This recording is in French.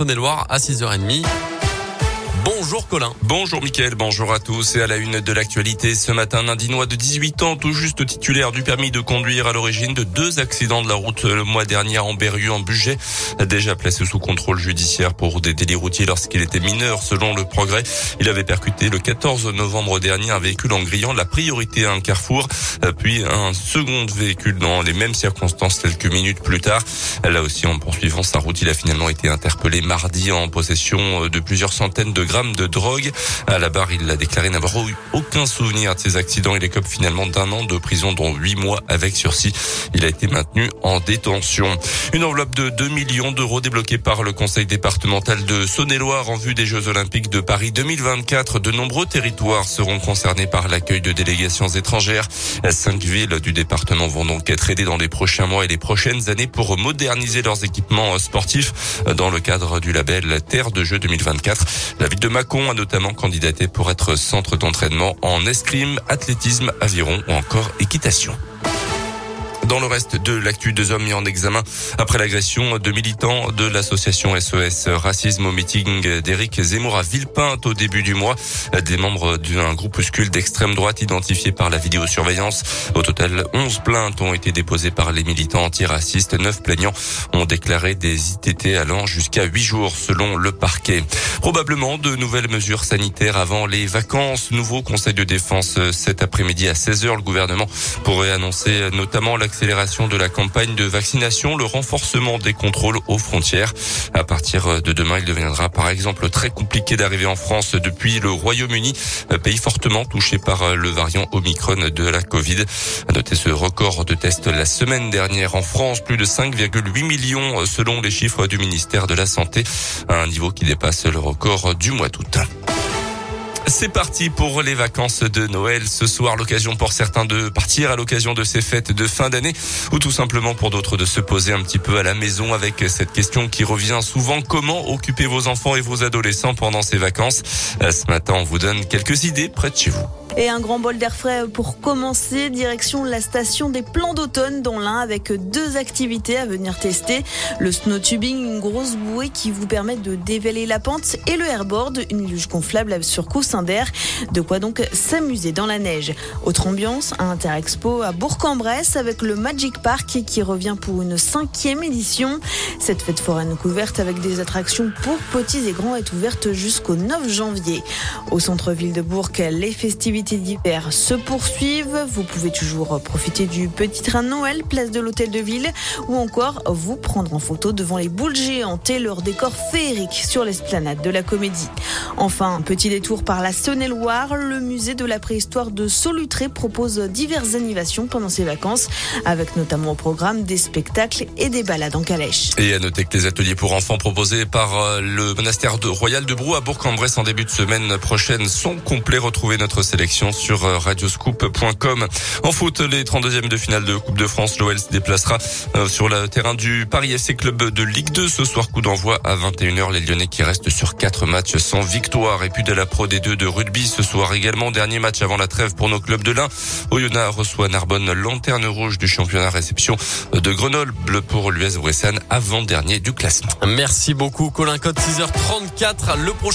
Saône-et-Loire à 6h30. Bonjour Colin. Bonjour Mickaël, bonjour à tous. Et à la une de l'actualité, ce matin, un Indinois de 18 ans, tout juste titulaire du permis de conduire à l'origine de deux accidents de la route le mois dernier en Berru, en Bugey, déjà placé sous contrôle judiciaire pour des délits routiers lorsqu'il était mineur, selon le progrès. Il avait percuté le 14 novembre dernier un véhicule en grillant la priorité à un carrefour, puis un second véhicule dans les mêmes circonstances quelques minutes plus tard. Là aussi, en poursuivant sa route, il a finalement été interpellé mardi en possession de plusieurs centaines de grammes de drogue. À la barre, il a déclaré n'avoir eu aucun souvenir de ces accidents. Il écope finalement d'un an de prison, dont huit mois avec sursis. Il a été maintenu en détention. Une enveloppe de 2 millions d'euros débloquée par le conseil départemental de Saône-et-Loire en vue des Jeux Olympiques de Paris 2024. De nombreux territoires seront concernés par l'accueil de délégations étrangères. Cinq villes du département vont donc être aidées dans les prochains mois et les prochaines années pour moderniser leurs équipements sportifs dans le cadre du label Terre de Jeux 2024. La ville de Mâcon a notamment candidaté pour être centre d'entraînement en escrime, athlétisme, aviron ou encore équitation. Dans le reste de l'actu, deux hommes mis en examen après l'agression de militants de l'association SOS Racisme au meeting d'Éric Zemmour à Villepinte au début du mois. Des membres d'un groupuscule d'extrême droite identifiés par la vidéosurveillance. Au total, 11 plaintes ont été déposées par les militants antiracistes. Neuf plaignants ont déclaré des ITT allant jusqu'à 8 jours selon le parquet. Probablement de nouvelles mesures sanitaires avant les vacances. Nouveau conseil de défense cet après-midi à 16h. Le gouvernement pourrait annoncer notamment l'accès l'accélération de la campagne de vaccination, le renforcement des contrôles aux frontières. À partir de demain, il deviendra par exemple très compliqué d'arriver en France depuis le Royaume-Uni, pays fortement touché par le variant Omicron de la Covid. À noter ce record de tests la semaine dernière en France, plus de 5,8 millions selon les chiffres du ministère de la Santé, à un niveau qui dépasse le record du mois d'août. C'est parti pour les vacances de Noël. Ce soir, l'occasion pour certains de partir à l'occasion de ces fêtes de fin d'année ou tout simplement pour d'autres de se poser un petit peu à la maison avec cette question qui revient souvent. Comment occuper vos enfants et vos adolescents pendant ces vacances? Ce matin, on vous donne quelques idées près de chez vous. Et un grand bol d'air frais pour commencer. Direction la station des plans d'automne, dont l'un avec deux activités à venir tester. Le snowtubing, une grosse bouée qui vous permet de dévaler la pente et le airboard, une luge gonflable sur coussin d'air. De quoi donc s'amuser dans la neige. Autre ambiance, un Interexpo à Bourg-en-Bresse avec le Magic Park qui revient pour une cinquième édition. Cette fête foraine couverte avec des attractions pour petits et grands est ouverte jusqu'au 9 janvier. Au centre-ville de Bourg, les festivités d'hiver se poursuivent. Vous pouvez toujours profiter du petit train de Noël, place de l'hôtel de ville, ou encore vous prendre en photo devant les boules géantes et leur décor féerique sur l'esplanade de la comédie. Enfin, un petit détour par la Saône-et-Loire, le musée de la préhistoire de Solutré propose diverses animations pendant ses vacances, avec notamment au programme des spectacles et des balades en calèche. Et à noter que les ateliers pour enfants proposés par le monastère de Royal de Brou à Bourg-en-Bresse en début de semaine prochaine sont complets. Retrouvez notre sélection sur radioscoop.com. En foot, les 32e de finale de Coupe de France, l'OL se déplacera sur le terrain du Paris FC Club de Ligue 2 ce soir. Coup d'envoi à 21h. Les Lyonnais qui restent sur quatre matchs sans victoire. Et puis de la Pro D2 de rugby ce soir également. Dernier match avant la trêve pour nos clubs de l'Ain. Oyonnax reçoit Narbonne, lanterne rouge du championnat réception de Grenoble pour l'US Bressan avant-dernier du classement. Merci beaucoup Colin Code 6h34. Le prochain